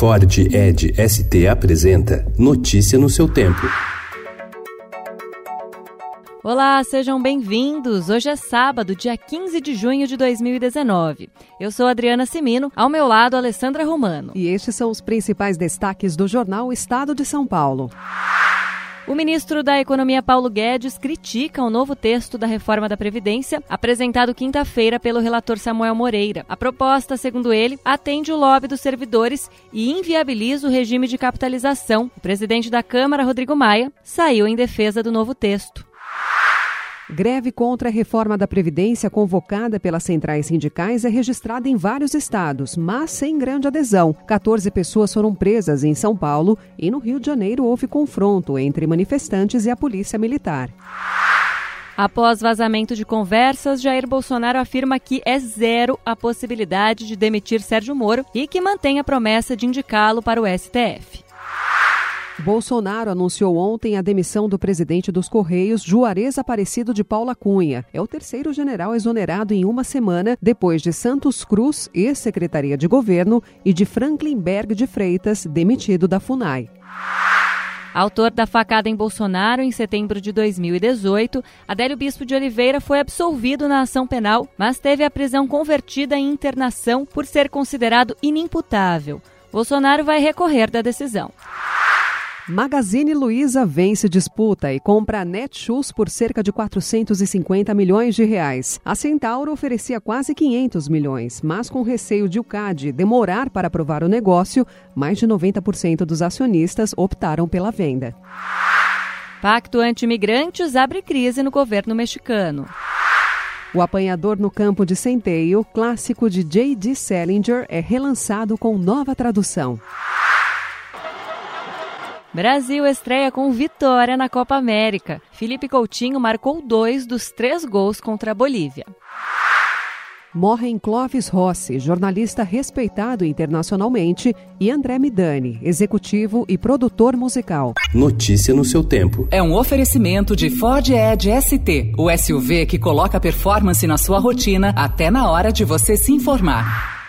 Ford Ed ST apresenta Notícia no seu tempo. Olá, sejam bem-vindos. Hoje é sábado, dia 15 de junho de 2019. Eu sou Adriana Simino, ao meu lado Alessandra Romano. E estes são os principais destaques do jornal Estado de São Paulo. O ministro da Economia Paulo Guedes critica o novo texto da reforma da Previdência, apresentado quinta-feira pelo relator Samuel Moreira. A proposta, segundo ele, atende o lobby dos servidores e inviabiliza o regime de capitalização. O presidente da Câmara, Rodrigo Maia, saiu em defesa do novo texto. Greve contra a reforma da Previdência convocada pelas centrais sindicais é registrada em vários estados, mas sem grande adesão. 14 pessoas foram presas em São Paulo e no Rio de Janeiro houve confronto entre manifestantes e a polícia militar. Após vazamento de conversas, Jair Bolsonaro afirma que é zero a possibilidade de demitir Sérgio Moro e que mantém a promessa de indicá-lo para o STF. Bolsonaro anunciou ontem a demissão do presidente dos Correios, Juarez Aparecido de Paula Cunha. É o terceiro general exonerado em uma semana, depois de Santos Cruz, ex-secretaria de governo, e de Franklin Berg de Freitas, demitido da FUNAI. Autor da facada em Bolsonaro em setembro de 2018, Adélio Bispo de Oliveira foi absolvido na ação penal, mas teve a prisão convertida em internação por ser considerado inimputável. Bolsonaro vai recorrer da decisão. Magazine Luiza vence disputa e compra a Netshoes por cerca de 450 milhões de reais. A Centauro oferecia quase 500 milhões, mas com receio de o CAD demorar para aprovar o negócio, mais de 90% dos acionistas optaram pela venda. Pacto anti-imigrantes abre crise no governo mexicano. O Apanhador no Campo de Centeio, clássico de J.D. Salinger, é relançado com nova tradução. Brasil estreia com vitória na Copa América. Felipe Coutinho marcou dois dos três gols contra a Bolívia. Morrem Clóvis Rossi, jornalista respeitado internacionalmente, e André Midani, executivo e produtor musical. Notícia no seu tempo. É um oferecimento de Ford Edge ST, o SUV que coloca performance na sua rotina até na hora de você se informar.